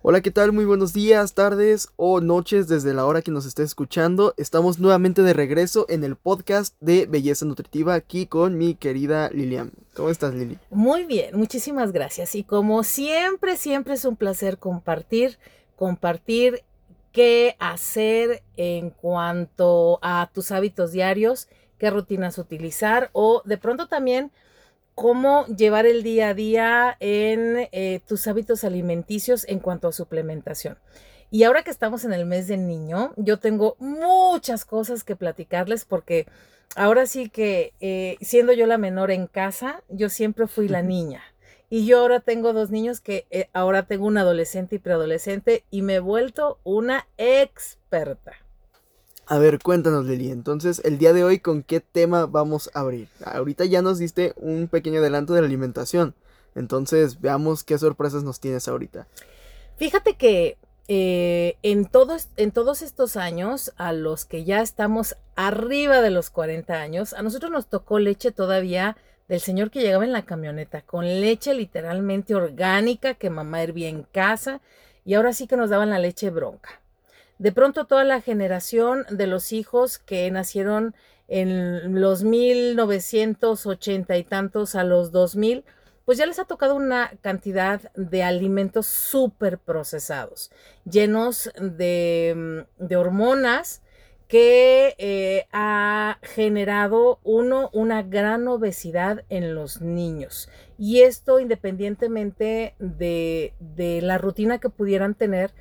Hola, ¿qué tal? Muy buenos días, tardes o noches desde la hora que nos esté escuchando. Estamos nuevamente de regreso en el podcast de Belleza Nutritiva aquí con mi querida Lilian. ¿Cómo estás, Lili? Muy bien, muchísimas gracias. Y como siempre, siempre es un placer compartir, compartir qué hacer en cuanto a tus hábitos diarios, qué rutinas utilizar o de pronto también cómo llevar el día a día en eh, tus hábitos alimenticios en cuanto a suplementación. Y ahora que estamos en el mes del niño, yo tengo muchas cosas que platicarles porque ahora sí que eh, siendo yo la menor en casa, yo siempre fui la niña. Y yo ahora tengo dos niños que eh, ahora tengo un adolescente y preadolescente y me he vuelto una experta. A ver, cuéntanos, Lili. Entonces, el día de hoy, ¿con qué tema vamos a abrir? Ahorita ya nos diste un pequeño adelanto de la alimentación. Entonces, veamos qué sorpresas nos tienes ahorita. Fíjate que eh, en, todos, en todos estos años, a los que ya estamos arriba de los 40 años, a nosotros nos tocó leche todavía del señor que llegaba en la camioneta, con leche literalmente orgánica que mamá hervía en casa, y ahora sí que nos daban la leche bronca. De pronto toda la generación de los hijos que nacieron en los 1980 y tantos a los 2000, pues ya les ha tocado una cantidad de alimentos súper procesados, llenos de, de hormonas que eh, ha generado uno una gran obesidad en los niños. Y esto independientemente de, de la rutina que pudieran tener,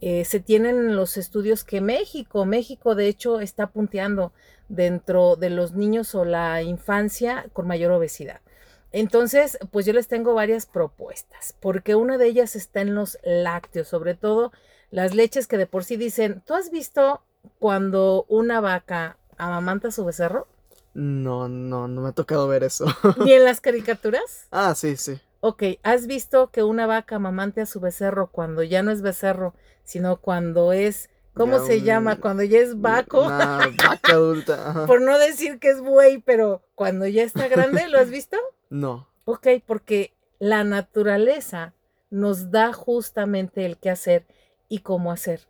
eh, se tienen los estudios que México, México de hecho está punteando dentro de los niños o la infancia con mayor obesidad. Entonces, pues yo les tengo varias propuestas, porque una de ellas está en los lácteos, sobre todo las leches que de por sí dicen, ¿tú has visto cuando una vaca amamanta a su becerro? No, no, no me ha tocado ver eso. ¿Ni en las caricaturas? Ah, sí, sí. Ok, ¿has visto que una vaca amamante a su becerro cuando ya no es becerro, sino cuando es, ¿cómo se llama? Cuando ya es vaco. Una vaca adulta. Por no decir que es buey, pero cuando ya está grande, ¿lo has visto? No. Ok, porque la naturaleza nos da justamente el qué hacer y cómo hacer.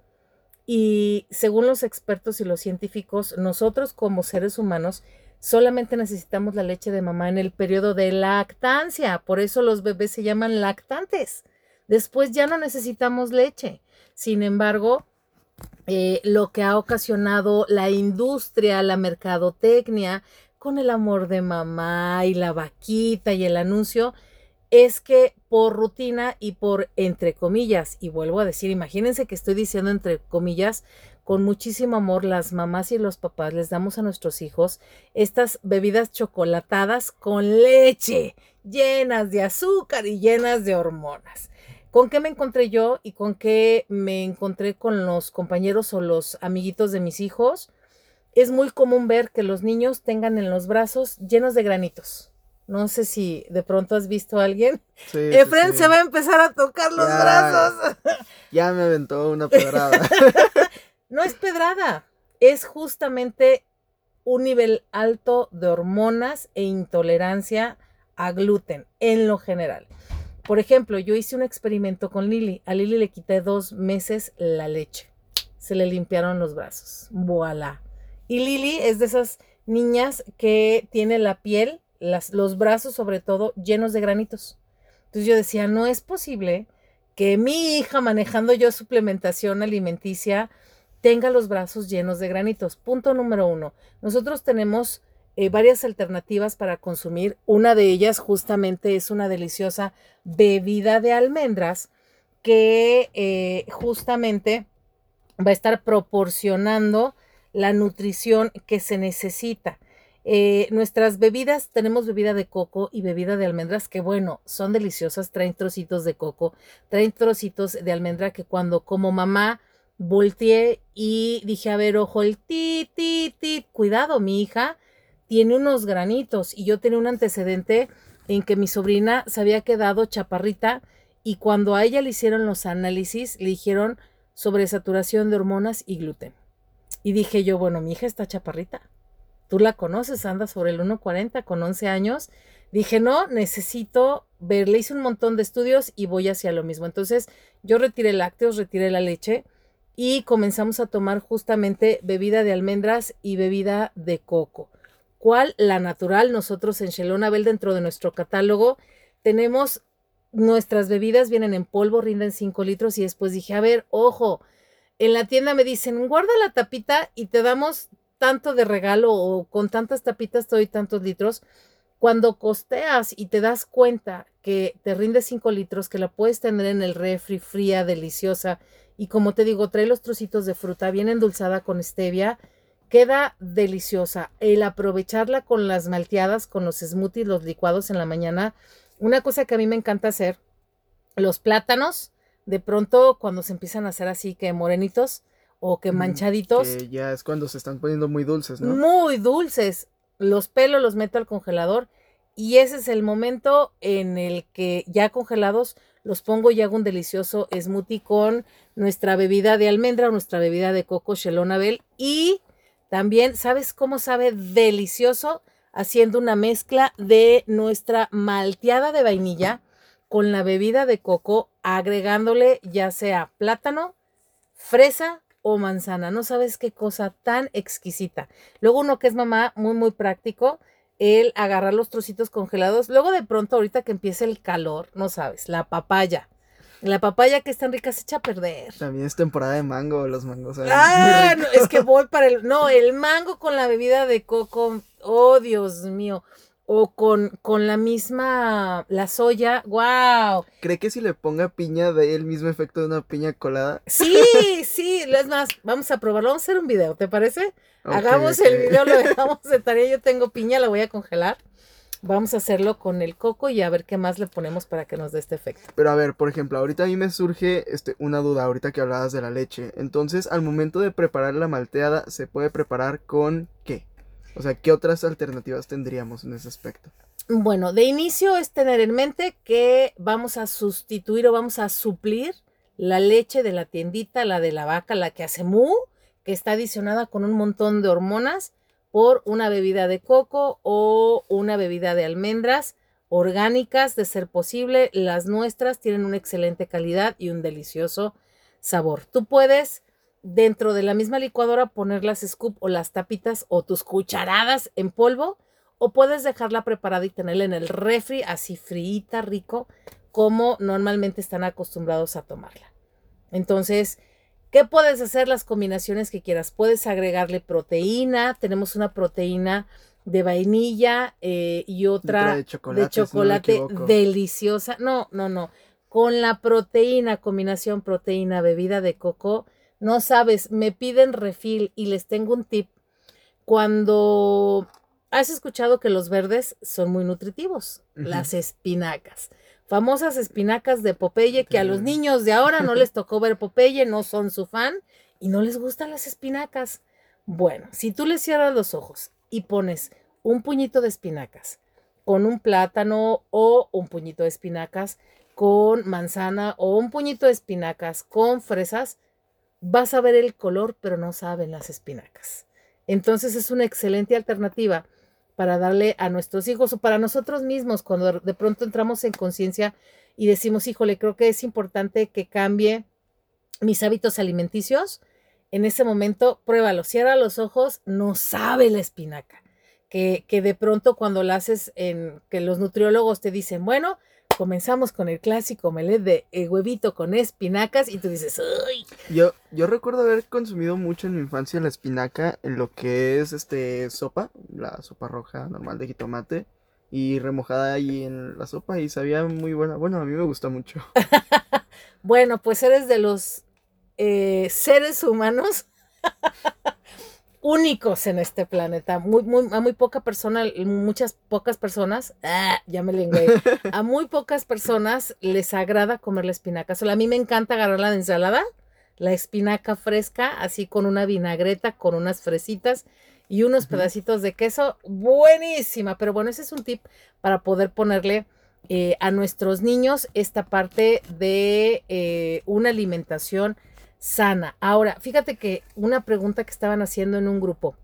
Y según los expertos y los científicos, nosotros como seres humanos solamente necesitamos la leche de mamá en el periodo de lactancia. Por eso los bebés se llaman lactantes. Después ya no necesitamos leche. Sin embargo, eh, lo que ha ocasionado la industria, la mercadotecnia, con el amor de mamá y la vaquita y el anuncio, es que por rutina y por entre comillas, y vuelvo a decir, imagínense que estoy diciendo entre comillas, con muchísimo amor las mamás y los papás les damos a nuestros hijos estas bebidas chocolatadas con leche, llenas de azúcar y llenas de hormonas. ¿Con qué me encontré yo y con qué me encontré con los compañeros o los amiguitos de mis hijos? Es muy común ver que los niños tengan en los brazos llenos de granitos. No sé si de pronto has visto a alguien. Sí, Efren se va a empezar a tocar los brazos. Ya me aventó una pedrada. No es pedrada, es justamente un nivel alto de hormonas e intolerancia a gluten en lo general. Por ejemplo, yo hice un experimento con Lili. A Lili le quité dos meses la leche. Se le limpiaron los brazos. Voilà. Y Lili es de esas niñas que tiene la piel, los brazos sobre todo, llenos de granitos. Entonces yo decía, no es posible que mi hija manejando yo suplementación alimenticia tenga los brazos llenos de granitos. Punto número uno. Nosotros tenemos eh, varias alternativas para consumir. Una de ellas justamente es una deliciosa bebida de almendras que eh, justamente va a estar proporcionando la nutrición que se necesita. Eh, nuestras bebidas, tenemos bebida de coco y bebida de almendras que bueno, son deliciosas, traen trocitos de coco, traen trocitos de almendra que cuando como mamá volteé y dije, a ver, ojo, el ti, ti, ti, cuidado, mi hija tiene unos granitos y yo tenía un antecedente en que mi sobrina se había quedado chaparrita y cuando a ella le hicieron los análisis le dijeron sobre saturación de hormonas y gluten. Y dije yo, bueno, mi hija está chaparrita. Tú la conoces, anda sobre el 1,40 con 11 años. Dije, no, necesito ver, le hice un montón de estudios y voy hacia lo mismo. Entonces, yo retiré lácteos, retiré la leche y comenzamos a tomar justamente bebida de almendras y bebida de coco. ¿Cuál? La natural. Nosotros en Shelonabel, dentro de nuestro catálogo, tenemos nuestras bebidas, vienen en polvo, rinden 5 litros y después dije, a ver, ojo, en la tienda me dicen, guarda la tapita y te damos tanto de regalo o con tantas tapitas te doy tantos litros. Cuando costeas y te das cuenta que te rinde 5 litros, que la puedes tener en el refri fría, deliciosa, y como te digo, trae los trocitos de fruta bien endulzada con stevia, queda deliciosa. El aprovecharla con las malteadas, con los smoothies, los licuados en la mañana. Una cosa que a mí me encanta hacer, los plátanos, de pronto cuando se empiezan a hacer así que morenitos o que manchaditos. Que ya es cuando se están poniendo muy dulces, ¿no? Muy dulces los pelos los meto al congelador y ese es el momento en el que ya congelados los pongo y hago un delicioso smoothie con nuestra bebida de almendra o nuestra bebida de coco Shelonabel y también, ¿sabes cómo sabe delicioso? Haciendo una mezcla de nuestra malteada de vainilla con la bebida de coco, agregándole ya sea plátano, fresa o manzana. No sabes qué cosa tan exquisita. Luego uno que es mamá, muy, muy práctico, el agarrar los trocitos congelados. Luego de pronto, ahorita que empiece el calor, no sabes, la papaya. La papaya que es tan rica se echa a perder. También es temporada de mango, los mangos. Ah, es que voy para el... No, el mango con la bebida de coco. Oh, Dios mío o con, con la misma, la soya, wow. ¿Cree que si le ponga piña de el mismo efecto de una piña colada? Sí, sí, es más, vamos a probarlo, vamos a hacer un video, ¿te parece? Hagamos el video, lo dejamos de tarea, yo tengo piña, la voy a congelar. Vamos a hacerlo con el coco y a ver qué más le ponemos para que nos dé este efecto. Pero a ver, por ejemplo, ahorita a mí me surge este, una duda, ahorita que hablabas de la leche. Entonces, al momento de preparar la malteada, ¿se puede preparar con qué? O sea, ¿qué otras alternativas tendríamos en ese aspecto? Bueno, de inicio es tener en mente que vamos a sustituir o vamos a suplir la leche de la tiendita, la de la vaca, la que hace mu, que está adicionada con un montón de hormonas, por una bebida de coco o una bebida de almendras orgánicas, de ser posible. Las nuestras tienen una excelente calidad y un delicioso sabor. Tú puedes dentro de la misma licuadora poner las scoop o las tapitas o tus cucharadas en polvo o puedes dejarla preparada y tenerla en el refri así frita, rico, como normalmente están acostumbrados a tomarla. Entonces, ¿qué puedes hacer? Las combinaciones que quieras. Puedes agregarle proteína. Tenemos una proteína de vainilla eh, y otra de chocolate, deliciosa. No, no, no. Con la proteína, combinación proteína, bebida de coco, no sabes, me piden refil y les tengo un tip. Cuando has escuchado que los verdes son muy nutritivos, las espinacas. Famosas espinacas de Popeye que a los niños de ahora no les tocó ver Popeye, no son su fan y no les gustan las espinacas. Bueno, si tú les cierras los ojos y pones un puñito de espinacas con un plátano o un puñito de espinacas con manzana o un puñito de espinacas con fresas, vas a ver el color, pero no saben las espinacas. Entonces es una excelente alternativa para darle a nuestros hijos o para nosotros mismos cuando de pronto entramos en conciencia y decimos, híjole, creo que es importante que cambie mis hábitos alimenticios. En ese momento, pruébalo, cierra los ojos, no sabe la espinaca. Que, que de pronto cuando la haces en que los nutriólogos te dicen, bueno, comenzamos con el clásico melet de eh, huevito con espinacas y tú dices, ¡ay! Yo, yo recuerdo haber consumido mucho en mi infancia la espinaca en lo que es este sopa, la sopa roja normal de jitomate y remojada ahí en la sopa y sabía muy buena. Bueno, a mí me gusta mucho. bueno, pues eres de los eh, seres humanos únicos en este planeta. Muy, muy, a muy poca persona, muchas pocas personas, ah, ya me lengué, a muy pocas personas les agrada comer la espinaca. Solo a mí me encanta agarrarla de ensalada, la espinaca fresca, así con una vinagreta, con unas fresitas y unos pedacitos de queso. Buenísima, pero bueno, ese es un tip para poder ponerle eh, a nuestros niños esta parte de eh, una alimentación sana. Ahora, fíjate que una pregunta que estaban haciendo en un grupo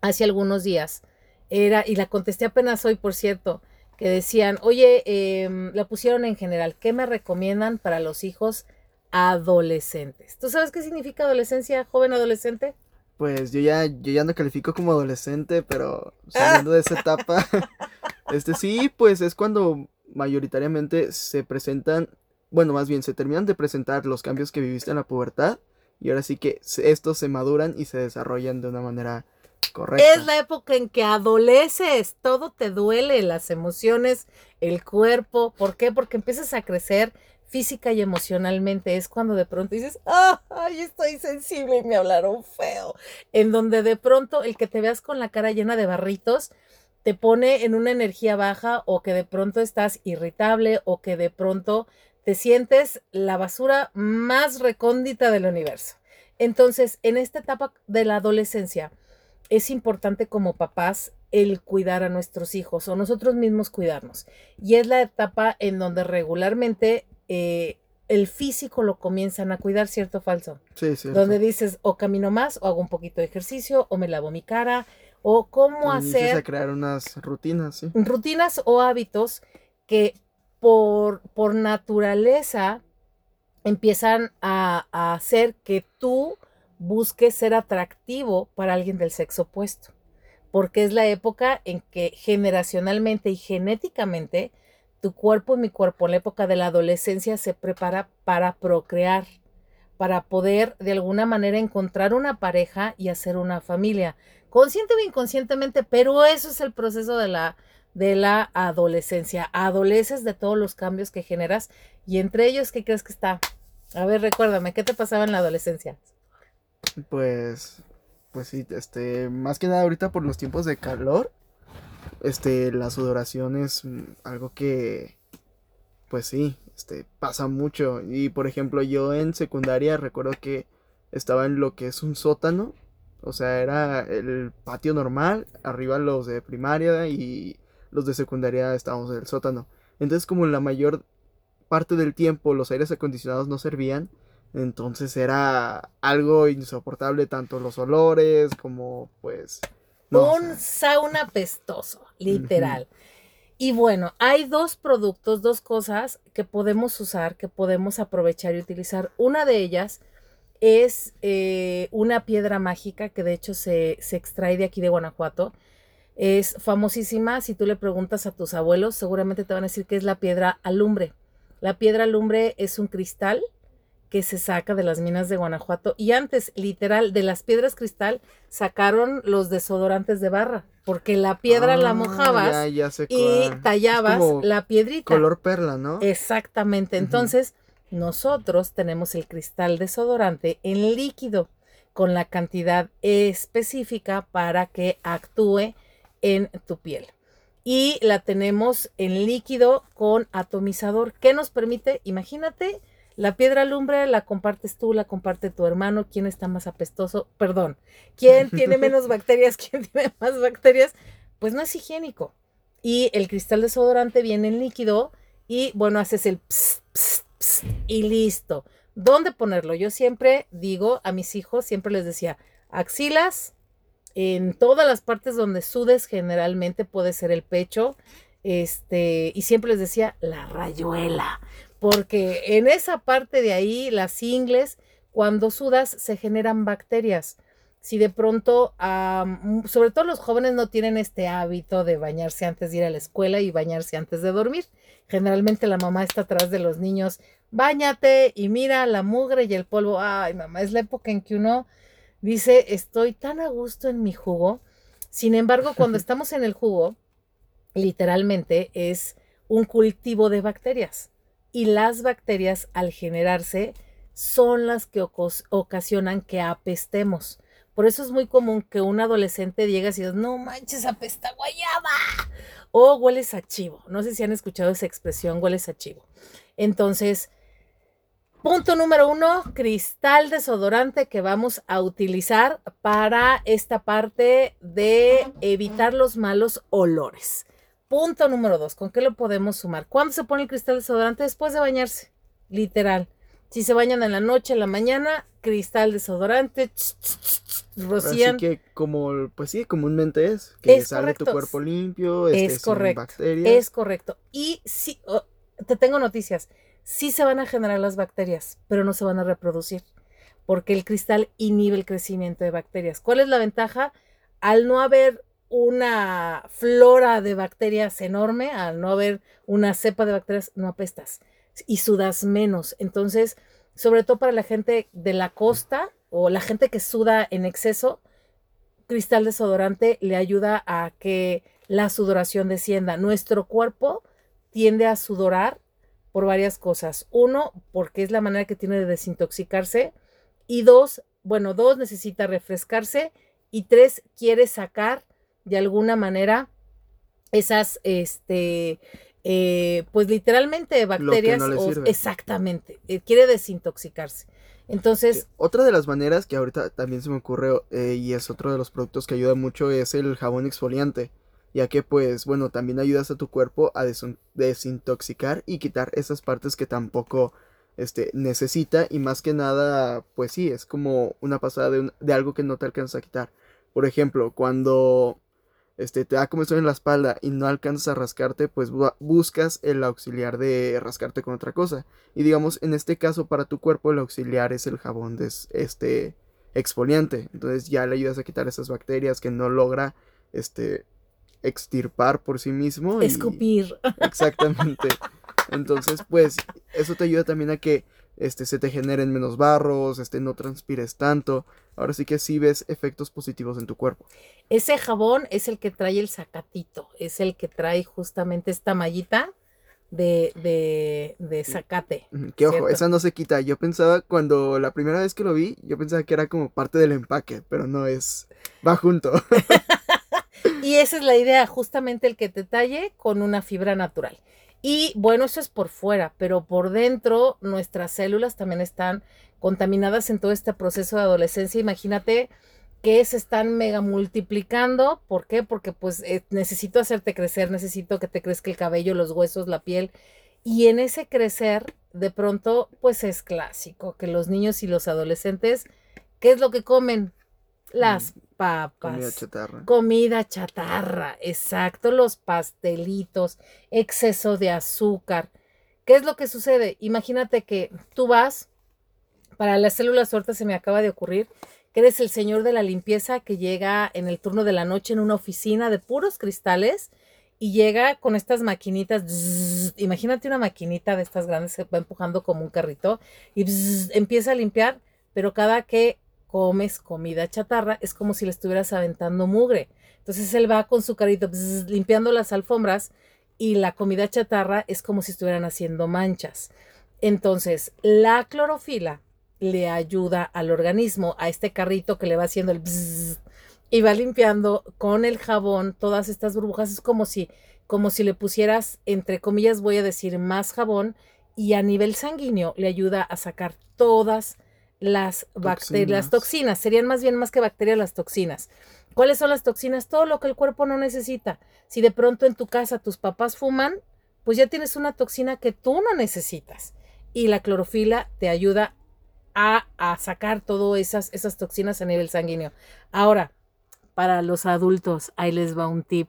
hace algunos días era, y la contesté apenas hoy, por cierto, que decían, oye, eh, la pusieron en general, ¿qué me recomiendan para los hijos adolescentes? ¿Tú sabes qué significa adolescencia, joven adolescente? Pues yo ya, yo ya no califico como adolescente, pero saliendo de esa etapa, este sí, pues es cuando mayoritariamente se presentan, bueno, más bien se terminan de presentar los cambios que viviste en la pubertad y ahora sí que estos se maduran y se desarrollan de una manera correcta. Es la época en que adoleces, todo te duele, las emociones, el cuerpo. ¿Por qué? Porque empiezas a crecer física y emocionalmente. Es cuando de pronto dices, ay, estoy sensible y me hablaron feo. En donde de pronto el que te veas con la cara llena de barritos te pone en una energía baja o que de pronto estás irritable o que de pronto te sientes la basura más recóndita del universo. Entonces, en esta etapa de la adolescencia, es importante como papás el cuidar a nuestros hijos o nosotros mismos cuidarnos. Y es la etapa en donde regularmente eh, el físico lo comienzan a cuidar, ¿cierto o falso? Sí, sí. Donde dices, o camino más, o hago un poquito de ejercicio, o me lavo mi cara, o cómo hacer... a crear unas rutinas, sí. Rutinas o hábitos que por, por naturaleza empiezan a, a hacer que tú busques ser atractivo para alguien del sexo opuesto, porque es la época en que generacionalmente y genéticamente tu cuerpo y mi cuerpo en la época de la adolescencia se prepara para procrear, para poder de alguna manera encontrar una pareja y hacer una familia, consciente o inconscientemente, pero eso es el proceso de la de la adolescencia. Adoleces de todos los cambios que generas y entre ellos, ¿qué crees que está? A ver, recuérdame, ¿qué te pasaba en la adolescencia? Pues, pues sí, este, más que nada ahorita por los tiempos de calor, este, la sudoración es algo que, pues sí, este, pasa mucho. Y por ejemplo, yo en secundaria recuerdo que estaba en lo que es un sótano, o sea, era el patio normal, arriba los de primaria y los de secundaria estábamos en el sótano. Entonces, como la mayor parte del tiempo los aires acondicionados no servían, entonces era algo insoportable, tanto los olores como pues... un sauna pestoso, literal. Y bueno, hay dos productos, dos cosas que podemos usar, que podemos aprovechar y utilizar. Una de ellas es eh, una piedra mágica que de hecho se, se extrae de aquí de Guanajuato es famosísima. Si tú le preguntas a tus abuelos, seguramente te van a decir que es la piedra alumbre. La piedra alumbre es un cristal que se saca de las minas de Guanajuato. Y antes, literal, de las piedras cristal sacaron los desodorantes de barra, porque la piedra la ah, mojabas y tallabas la piedrita. Color perla, ¿no? Exactamente. Entonces, nosotros tenemos el cristal desodorante en líquido con la cantidad específica para que actúe en tu piel. Y la tenemos en líquido con atomizador. ¿Qué nos permite? Imagínate, la piedra lumbre la compartes tú, la comparte tu hermano. ¿Quién está más apestoso? Perdón. ¿Quién tiene menos bacterias? ¿Quién tiene más bacterias? Pues no es higiénico. Y el cristal desodorante viene en líquido y bueno, haces el y listo. ¿Dónde ponerlo? Yo siempre digo a mis hijos, siempre les decía, axilas, en todas las partes donde sudes generalmente puede ser el pecho, este, y siempre les decía la rayuela, porque en esa parte de ahí, las ingles, cuando sudas se generan bacterias. Si de pronto, sobre todo los jóvenes no tienen este hábito de bañarse antes de ir a la escuela y bañarse antes de dormir. Generalmente la mamá está atrás de los niños, bañate y mira la mugre y el polvo. Ay, mamá, es la época en que uno Dice, estoy tan a gusto en mi jugo. Sin embargo, cuando estamos en el jugo, literalmente es un cultivo de bacterias. Y las bacterias, al generarse, son las que ocasionan que apestemos. Por eso es muy común que un adolescente llegue y diga, no manches, apesta guayaba. O hueles a chivo. No sé si han escuchado esa expresión, hueles a chivo. Entonces, Punto número uno, cristal desodorante que vamos a utilizar para esta parte de evitar los malos olores. Punto número dos, ¿con qué lo podemos sumar? ¿Cuándo se pone el cristal desodorante? Después de bañarse, literal. Si se bañan en la noche, en la mañana, cristal desodorante, rocían. Así que como, pues sí, comúnmente es, que Es sale tu cuerpo limpio, este, Es sin correcto. bacterias. Es correcto. Y sí, oh, te tengo noticias. Sí se van a generar las bacterias, pero no se van a reproducir, porque el cristal inhibe el crecimiento de bacterias. ¿Cuál es la ventaja? Al no haber una flora de bacterias enorme, al no haber una cepa de bacterias, no apestas y sudas menos. Entonces, sobre todo para la gente de la costa o la gente que suda en exceso, cristal desodorante le ayuda a que la sudoración descienda. Nuestro cuerpo tiende a sudorar por varias cosas. Uno, porque es la manera que tiene de desintoxicarse. Y dos, bueno, dos, necesita refrescarse. Y tres, quiere sacar de alguna manera esas, este, eh, pues literalmente bacterias. no o- exactamente. eh, quiere desintoxicarse. Entonces, Otra de las maneras que ahorita también se me ocurre eh, y es otro de los productos que ayuda mucho es el jabón exfoliante, ya que pues bueno, también ayudas a tu cuerpo a desin- desintoxicar y quitar esas partes que tampoco este, necesita y más que nada pues sí, es como una pasada de, algo que no te alcanza a quitar. Por ejemplo, cuando este, te da comezón en la espalda y no alcanzas a rascarte, pues bu- buscas el auxiliar de rascarte con otra cosa. Y digamos, en este caso para tu cuerpo el auxiliar es el jabón de este exfoliante. Entonces ya le ayudas a quitar esas bacterias que no logra este extirpar por sí mismo. y- escupir. Exactamente. Entonces, pues, eso te ayuda también a que este, se te generen menos barros, este, no transpires tanto. Ahora sí que sí ves efectos positivos en tu cuerpo. Ese jabón es el que trae el zacatito, es el que trae justamente esta mallita de, de, de zacate. Ujú, Que ojo, esa no se quita. Yo pensaba, cuando la primera vez que lo vi, yo pensaba que era como parte del empaque, pero no es. Va junto. Y esa es la idea, justamente el que te talle con una fibra natural. Y bueno, eso es por fuera, pero por dentro nuestras células también están contaminadas en todo este proceso de adolescencia. Imagínate que se están mega multiplicando. ¿Por qué? Porque pues eh, necesito hacerte crecer, necesito que te crezca el cabello, los huesos, la piel. Y en ese crecer, de pronto, pues es clásico que los niños y los adolescentes, ¿qué es lo que comen? Las papas. Comida chatarra. Comida chatarra, exacto, los pastelitos, exceso de azúcar. ¿Qué es lo que sucede? Imagínate que tú vas, para las células ahorita se me acaba de ocurrir, que eres el señor de la limpieza que llega en el turno de la noche en una oficina de puros cristales y llega con estas maquinitas. bzz, imagínate una maquinita de estas grandes que va empujando como un carrito y bzz, empieza a limpiar, pero cada que comes comida chatarra es como si le estuvieras aventando mugre. Entonces él va con su carrito limpiando las alfombras y la comida chatarra es como si estuvieran haciendo manchas. Entonces, la clorofila le ayuda al organismo, a este carrito que le va haciendo el y va limpiando con el jabón todas estas burbujas. Es como si, como si le pusieras, entre comillas, voy a decir, más jabón, y a nivel sanguíneo le ayuda a sacar todas las bacterias, las Toxinas. serían más bien más que bacterias las toxinas. ¿Cuáles son las toxinas? Todo lo que el cuerpo no necesita. Si de pronto en tu casa tus papás fuman, pues ya tienes una toxina que tú no necesitas. Y la clorofila te ayuda a, a sacar todas esas, esas toxinas a nivel sanguíneo. Ahora, para los adultos, ahí les va un tip.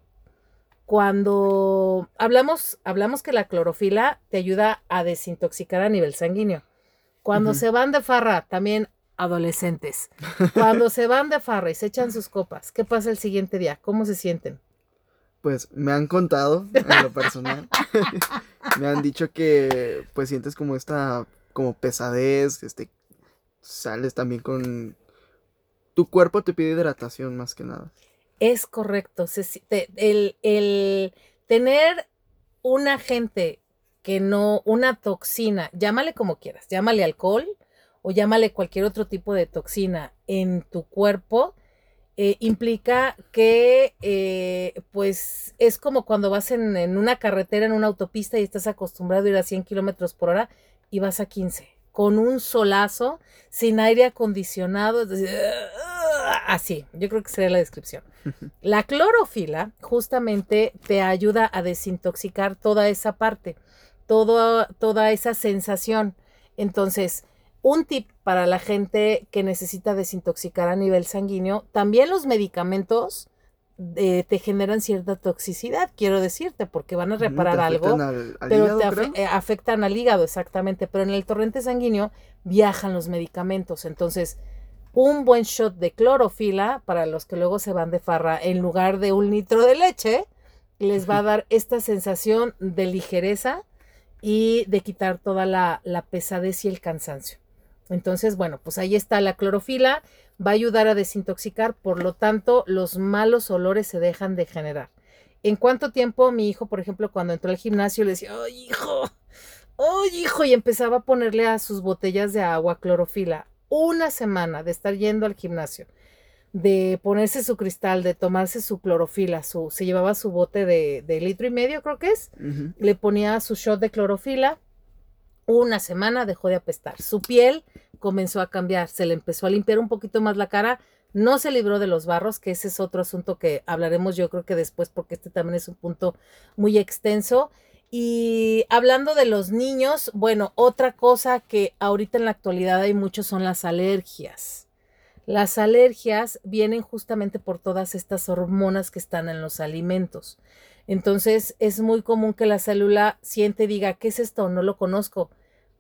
Cuando hablamos, hablamos que la clorofila te ayuda a desintoxicar a nivel sanguíneo. Cuando se van de farra, también adolescentes, cuando se van de farra y se echan sus copas, ¿qué pasa el siguiente día? ¿Cómo se sienten? Pues me han contado, en lo personal. me han dicho que pues sientes como esta, como pesadez, este, sales también con... Tu cuerpo te pide hidratación más que nada. Es correcto. se si- te- el, el tener un agente que no, una toxina, llámale como quieras, llámale alcohol o llámale cualquier otro tipo de toxina en tu cuerpo, eh, implica que eh, pues es como cuando vas en, en una carretera, en una autopista y estás acostumbrado a ir a 100 kilómetros por hora y vas a 15 con un solazo, sin aire acondicionado, es decir, así, yo creo que sería la descripción. La clorofila justamente te ayuda a desintoxicar toda esa parte, todo, toda esa sensación. Entonces, un tip para la gente que necesita desintoxicar a nivel sanguíneo, también los medicamentos eh, te generan cierta toxicidad, quiero decirte, porque van a reparar algo, al- al pero hígado, te afe- creo. eh, afectan al hígado, exactamente. Pero en el torrente sanguíneo viajan los medicamentos. Entonces, un buen shot de clorofila para los que luego se van de farra en lugar de un litro de leche, les va a dar esta sensación de ligereza y de quitar toda la, la pesadez y el cansancio. Entonces, bueno, pues ahí está la clorofila, va a ayudar a desintoxicar, por lo tanto, los malos olores se dejan de generar. ¿En cuánto tiempo mi hijo, por ejemplo, cuando entró al gimnasio, le decía, ¡ay, hijo! ¡ay, hijo! Y empezaba a ponerle a sus botellas de agua clorofila. Una semana de estar yendo al gimnasio, de ponerse su cristal, de tomarse su clorofila, su, se llevaba su bote de, de litro y medio, creo que es, le ponía su shot de clorofila. Una semana dejó de apestar. Su piel comenzó a cambiar, se le empezó a limpiar un poquito más la cara. No se libró de los barros, que ese es otro asunto que hablaremos yo creo que después, porque este también es un punto muy extenso. Y hablando de los niños, bueno, otra cosa que ahorita en la actualidad hay mucho son las alergias. Las alergias vienen justamente por todas estas hormonas que están en los alimentos. Entonces es muy común que la célula siente y diga, ¿qué es esto? No lo conozco.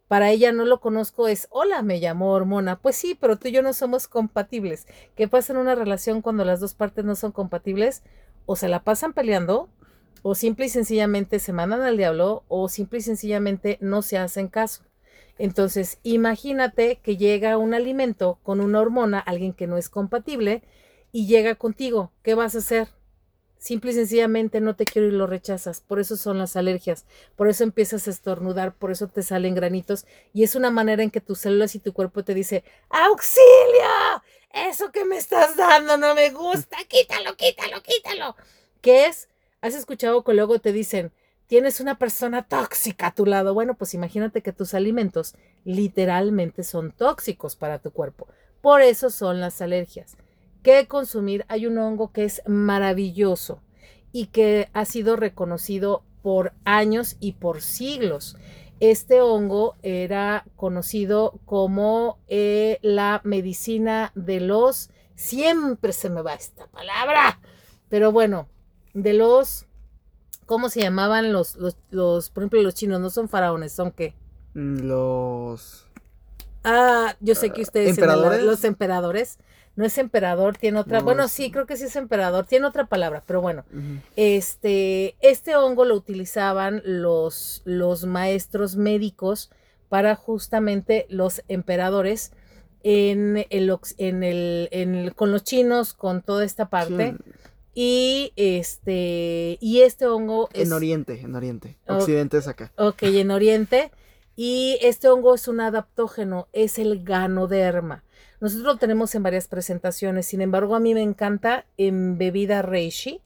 Para ella no lo conozco es, hola, me llamo hormona. Pues sí, pero tú y yo no somos compatibles. ¿Qué pasa en una relación cuando las dos partes no son compatibles? O se la pasan peleando, o simple y sencillamente se mandan al diablo, o simple y sencillamente no se hacen caso. Entonces, imagínate que llega un alimento con una hormona, alguien que no es compatible, y llega contigo. ¿Qué vas a hacer? Simple y sencillamente no te quiero y lo rechazas. Por eso son las alergias. Por eso empiezas a estornudar, por eso te salen granitos. Y es una manera en que tus células y tu cuerpo te dice, ¡Auxilio! Eso que me estás dando no me gusta. Quítalo, quítalo, quítalo. ¿Qué es? ¿Has escuchado que luego te dicen, tienes una persona tóxica a tu lado? Bueno, pues imagínate que tus alimentos literalmente son tóxicos para tu cuerpo. Por eso son las alergias. ¿Qué consumir? Hay un hongo que es maravilloso y que ha sido reconocido por años y por siglos. Este hongo era conocido como eh, la medicina de los... Siempre se me va esta palabra. Pero bueno, de los... ¿Cómo se llamaban los, los, los, por ejemplo, los chinos? No son faraones, son qué? Mm, Los. Ah, yo sé que ustedes en el- ¿Emperadores? los emperadores. No es emperador, tiene otra. No, bueno, es- sí, creo que sí es emperador, tiene otra palabra, pero bueno. Este, este hongo lo utilizaban los, los maestros médicos para justamente los emperadores en el, en el, en el- con los chinos, con toda esta parte. Sí, Y este, y este hongo es. en Oriente, en Oriente. Occidente es acá. Ok, en Oriente. Y este hongo es un adaptógeno, es el ganoderma. Nosotros lo tenemos en varias presentaciones, sin embargo a mí me encanta en bebida reishi.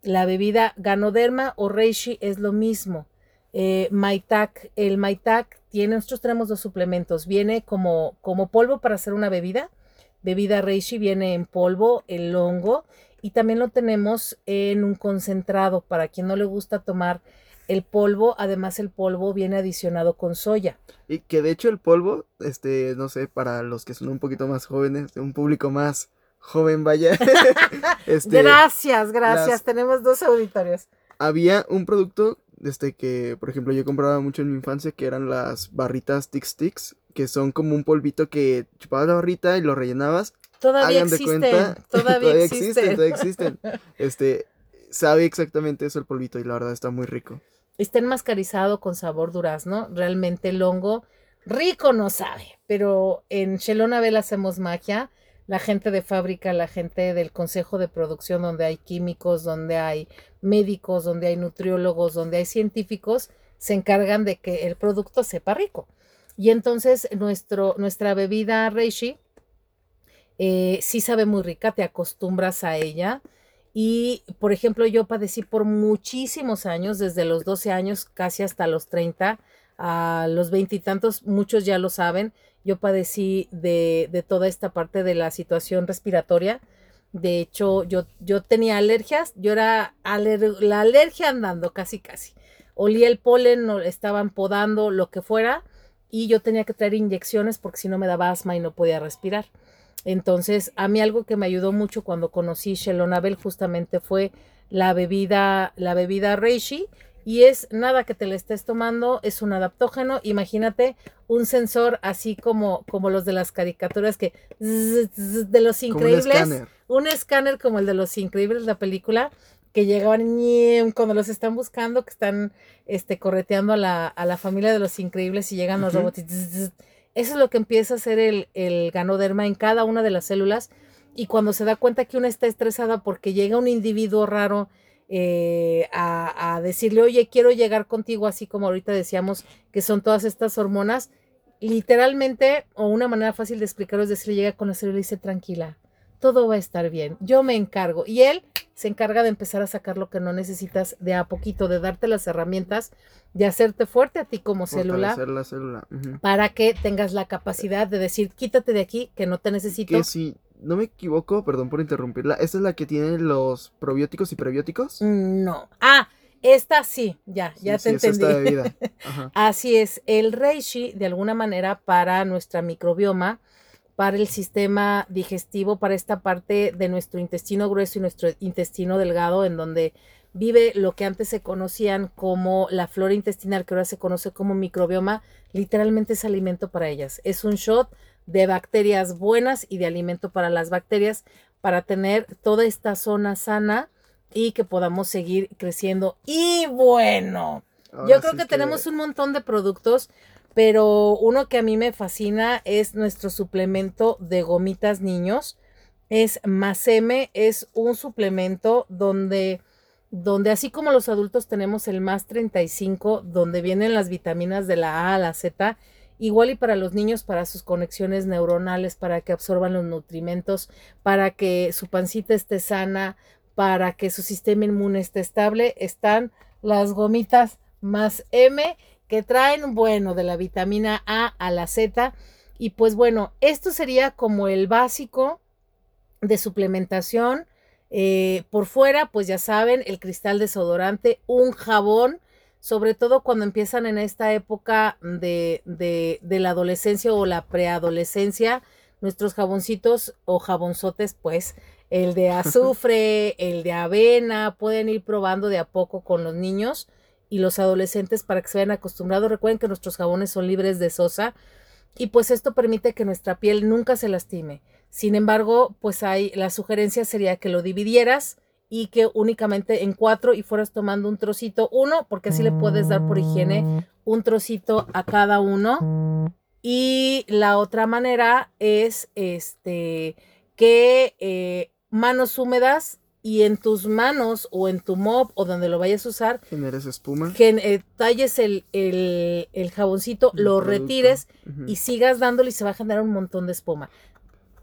La bebida ganoderma o reishi es lo mismo. Eh, Maitac, el Maitac tiene, nosotros tenemos dos suplementos, viene como, como polvo para hacer una bebida. Bebida reishi viene en polvo, el hongo, y también lo tenemos en un concentrado para quien no le gusta tomar el polvo, además el polvo viene adicionado con soya. Y que de hecho el polvo, este, no sé, para los que son un poquito más jóvenes, un público más joven, vaya. este, gracias, gracias. las- Tenemos dos auditorios. había un producto, este, que, por ejemplo, yo compraba mucho en mi infancia, que eran las barritas Tic Sticks, que son como un polvito que chupabas la barrita y lo rellenabas. Todavía Hagan de existen. cuenta, Todavía, existen. todavía existen. Este, sabe exactamente eso el polvito y la verdad está muy rico. Está enmascarizado con sabor durazno. Realmente el hongo rico no sabe, pero en Shelonabel hacemos magia. La gente de fábrica, la gente del consejo de producción, donde hay químicos, donde hay médicos, donde hay nutriólogos, donde hay científicos, se encargan de que el producto sepa rico. Y entonces nuestro, nuestra bebida Reishi eh, sí sabe muy rica, te acostumbras a ella. Y, por ejemplo, yo padecí por muchísimos años, desde los 12 años casi hasta los 30, a los veintitantos, muchos ya lo saben, yo padecí de, toda esta parte de la situación respiratoria. De hecho, yo, yo tenía alergias, yo era la alergia andando, casi, casi. Olía el polen, o estaban podando, lo que fuera, y yo tenía que traer inyecciones porque si no me daba asma y no podía respirar. Entonces, a mí algo que me ayudó mucho cuando conocí Shelonabel justamente fue la bebida, la bebida Reishi, y es nada que te le estés tomando, es un adaptógeno. Imagínate un sensor así como, como los de las caricaturas que de los increíbles. un, escáner. un escáner como el de los increíbles, la película, que llegaban cuando los están buscando, que están este, correteando a la, a la familia de los increíbles y llegan los robots. Eso es lo que empieza a hacer el, el ganoderma en cada una de las células. Y cuando se da cuenta que una está estresada porque llega un individuo raro eh, a, decirle, oye, quiero llegar contigo, así como ahorita decíamos que son todas estas hormonas, literalmente, o una manera fácil de explicarlo es decirle, llega con la célula y dice, tranquila, todo va a estar bien, yo me encargo. Y él se encarga de empezar a sacar lo que no necesitas de a poquito, de darte las herramientas, de hacerte fuerte a ti como célula, la célula. para que tengas la capacidad de decir, quítate de aquí, que no te necesito. Que si no me equivoco, perdón por interrumpirla, ¿esta es la que tiene los probióticos y prebióticos? Mm, no. Ah, esta sí, ya, ya te entendí. Así es, el reishi, de alguna manera, para nuestra microbioma, para el sistema digestivo, para esta parte de nuestro intestino grueso y nuestro intestino delgado, en donde vive lo que antes se conocían como la flora intestinal, que ahora se conoce como microbioma, literalmente es alimento para ellas. Es un shot de bacterias buenas y de alimento para las bacterias para tener toda esta zona sana y que podamos seguir creciendo. Y bueno, yo creo que, tenemos un montón de productos pero uno que a mí me fascina es nuestro suplemento de gomitas niños. Es M, es un suplemento donde, donde así como los adultos tenemos el más 35, donde vienen las vitaminas de la A a la Z, igual y para los niños, para sus conexiones neuronales, para que absorban los nutrimentos, para que su pancita esté sana, para que su sistema inmune esté estable, están las gomitas más M que traen, bueno, de la vitamina A a la Z. Y pues bueno, esto sería como el básico de suplementación. Eh, por fuera, pues ya saben, el cristal desodorante, un jabón, sobre todo cuando empiezan en esta época de, de, de la adolescencia o la preadolescencia, nuestros jaboncitos o jabonzotes, pues el de azufre, el de avena, pueden ir probando de a poco con los niños y los adolescentes para que se vayan acostumbrados. Recuerden que nuestros jabones son libres de sosa y pues esto permite que nuestra piel nunca se lastime. Sin embargo, pues hay la sugerencia sería que lo dividieras y que únicamente en cuatro y fueras tomando un trocito uno, porque así le puedes dar por higiene un trocito a cada uno. Y la otra manera es este que eh, manos húmedas y en tus manos o en tu mop o donde lo vayas a usar, generes espuma, eh, talles el, el, jaboncito, lo retires y sigas dándole y se va a generar un montón de espuma.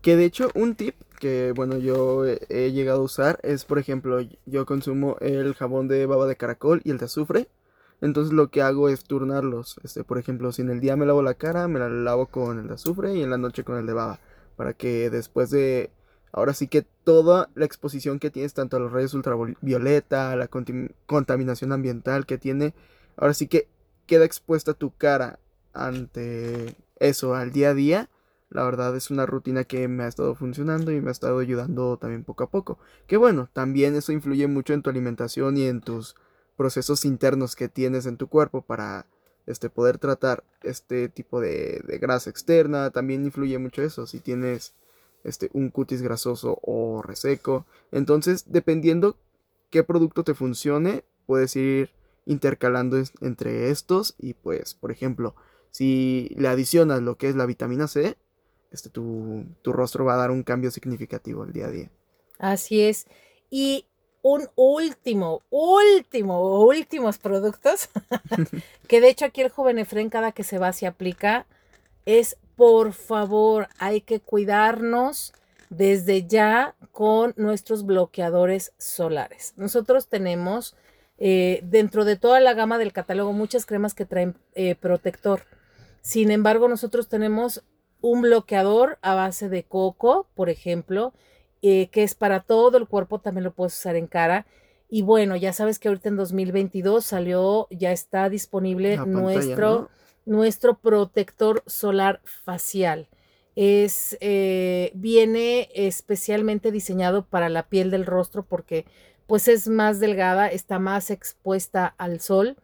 Que de hecho un tip que bueno yo he, llegado a usar es por ejemplo yo consumo el jabón de baba de caracol y el de azufre. Entonces lo que hago es turnarlos. Este, por ejemplo, si en el día me lavo la cara, me la lavo con el de azufre y en la noche con el de baba. Para que después de Ahora sí que toda la exposición que tienes, tanto a los rayos ultravioleta, a la contaminación ambiental que tiene, ahora sí que queda expuesta tu cara ante eso al día a día. La verdad es una rutina que me ha estado funcionando y me ha estado ayudando también poco a poco. Que bueno, también eso influye mucho en tu alimentación y en tus procesos internos que tienes en tu cuerpo para este, poder tratar este tipo de, de grasa externa. También influye mucho eso. Si tienes este, un cutis grasoso o reseco. Entonces, dependiendo qué producto te funcione, puedes ir intercalando entre estos y pues, por ejemplo, si le adicionas lo que es la vitamina C, este, tu, tu rostro va a dar un cambio significativo el día a día. Así es. Y un último, último, últimos productos, que de hecho aquí el joven Efren cada que se va se aplica, es por favor, hay que cuidarnos desde ya con nuestros bloqueadores solares. Nosotros tenemos eh, dentro de toda la gama del catálogo muchas cremas que traen eh, protector. Sin embargo, nosotros tenemos un bloqueador a base de coco, por ejemplo, eh, que es para todo el cuerpo, también lo puedes usar en cara. Y bueno, ya sabes que ahorita en 2022 salió, ya está disponible nuestro nuestro protector solar facial. Es, eh, viene especialmente diseñado para la piel del rostro porque pues es más delgada, está más expuesta al sol.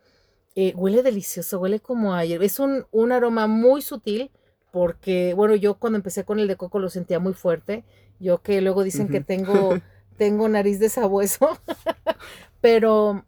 Eh, huele delicioso, huele como ayer. Es un, un aroma muy sutil porque, bueno, yo cuando empecé con el de coco lo sentía muy fuerte. Yo que luego dicen que tengo, tengo nariz de sabueso, pero,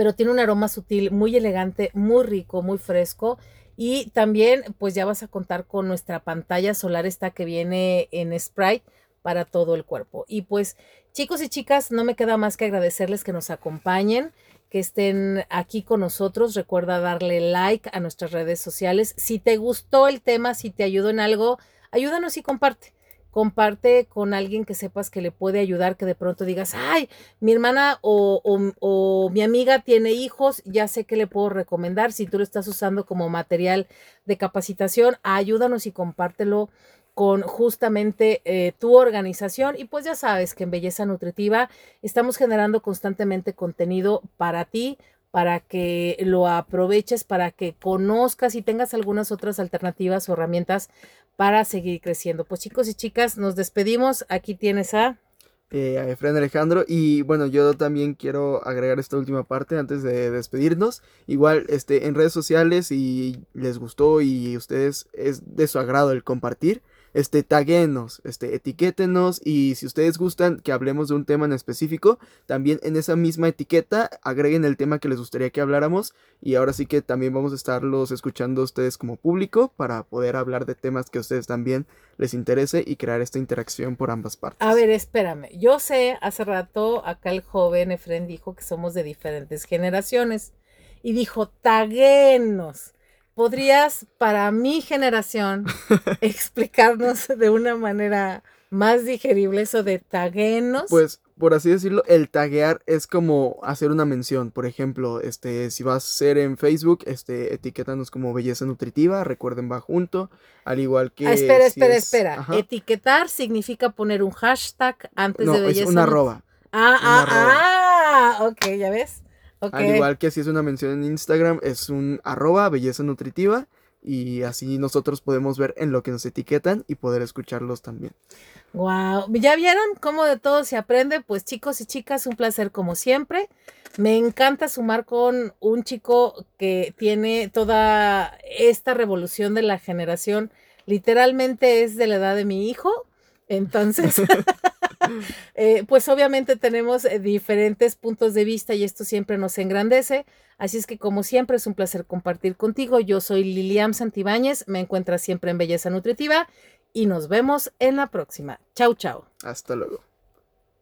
pero tiene un aroma sutil, muy elegante, muy rico, muy fresco. Y también, pues ya vas a contar con nuestra pantalla solar esta que viene en Sprite para todo el cuerpo. Y pues, chicos y chicas, no me queda más que agradecerles que nos acompañen que estén aquí con nosotros. Recuerda darle like a nuestras redes sociales. Si te gustó el tema, si te ayudó en algo, ayúdanos y comparte. Comparte con alguien que sepas que le puede ayudar, que de pronto digas, ay, mi hermana o, o mi amiga tiene hijos, ya sé que le puedo recomendar. Si tú lo estás usando como material de capacitación, ayúdanos y compártelo con justamente eh, tu organización. Y pues ya sabes que en Belleza Nutritiva estamos generando constantemente contenido para ti, para que lo aproveches, para que conozcas y tengas algunas otras alternativas o herramientas para seguir creciendo. Pues chicos y chicas, nos despedimos. Aquí tienes a... Eh, Alejandro y bueno yo también quiero agregar esta última parte antes de despedirnos igual este en redes sociales si les gustó y ustedes es de su agrado el compartir este, taguenos, este, etiquétenos y si ustedes gustan que hablemos de un tema en específico, también en esa misma etiqueta agreguen el tema que les gustaría que habláramos y ahora sí que también vamos a estarlos escuchando a ustedes como público para poder hablar de temas que a ustedes también les interese y crear esta interacción por ambas partes. A ver, espérame, yo sé, hace rato acá el joven Efren dijo que somos de diferentes generaciones y dijo, taguenos podrías, para mi generación, explicarnos de una manera más digerible eso de taguenos? Pues, por así decirlo, el taguear es como hacer una mención. Por ejemplo, este, si vas a ser en Facebook, este, etiquétanos como belleza nutritiva, recuerden va junto, al igual que. Ah, espera, espera, espera. Etiquetar significa poner un hashtag antes de belleza. Es una arroba. Ah, ah, ah, ok, ya ves. Al igual que si es una mención en Instagram, es un arroba belleza nutritiva. Y así nosotros podemos ver en lo que nos etiquetan y poder escucharlos también. Wow, ¿ya vieron cómo de todo se aprende? Pues chicos y chicas, un placer como siempre. Me encanta sumar con un chico que tiene toda esta revolución de la generación. Literalmente es de la edad de mi hijo. Entonces, Eh, pues obviamente tenemos eh, diferentes puntos de vista y esto siempre nos engrandece. Así es que como siempre es un placer compartir contigo. Yo soy Lilian Santibáñez, me encuentras siempre en Belleza Nutritiva y nos vemos en la próxima. Chau, chau. Hasta luego.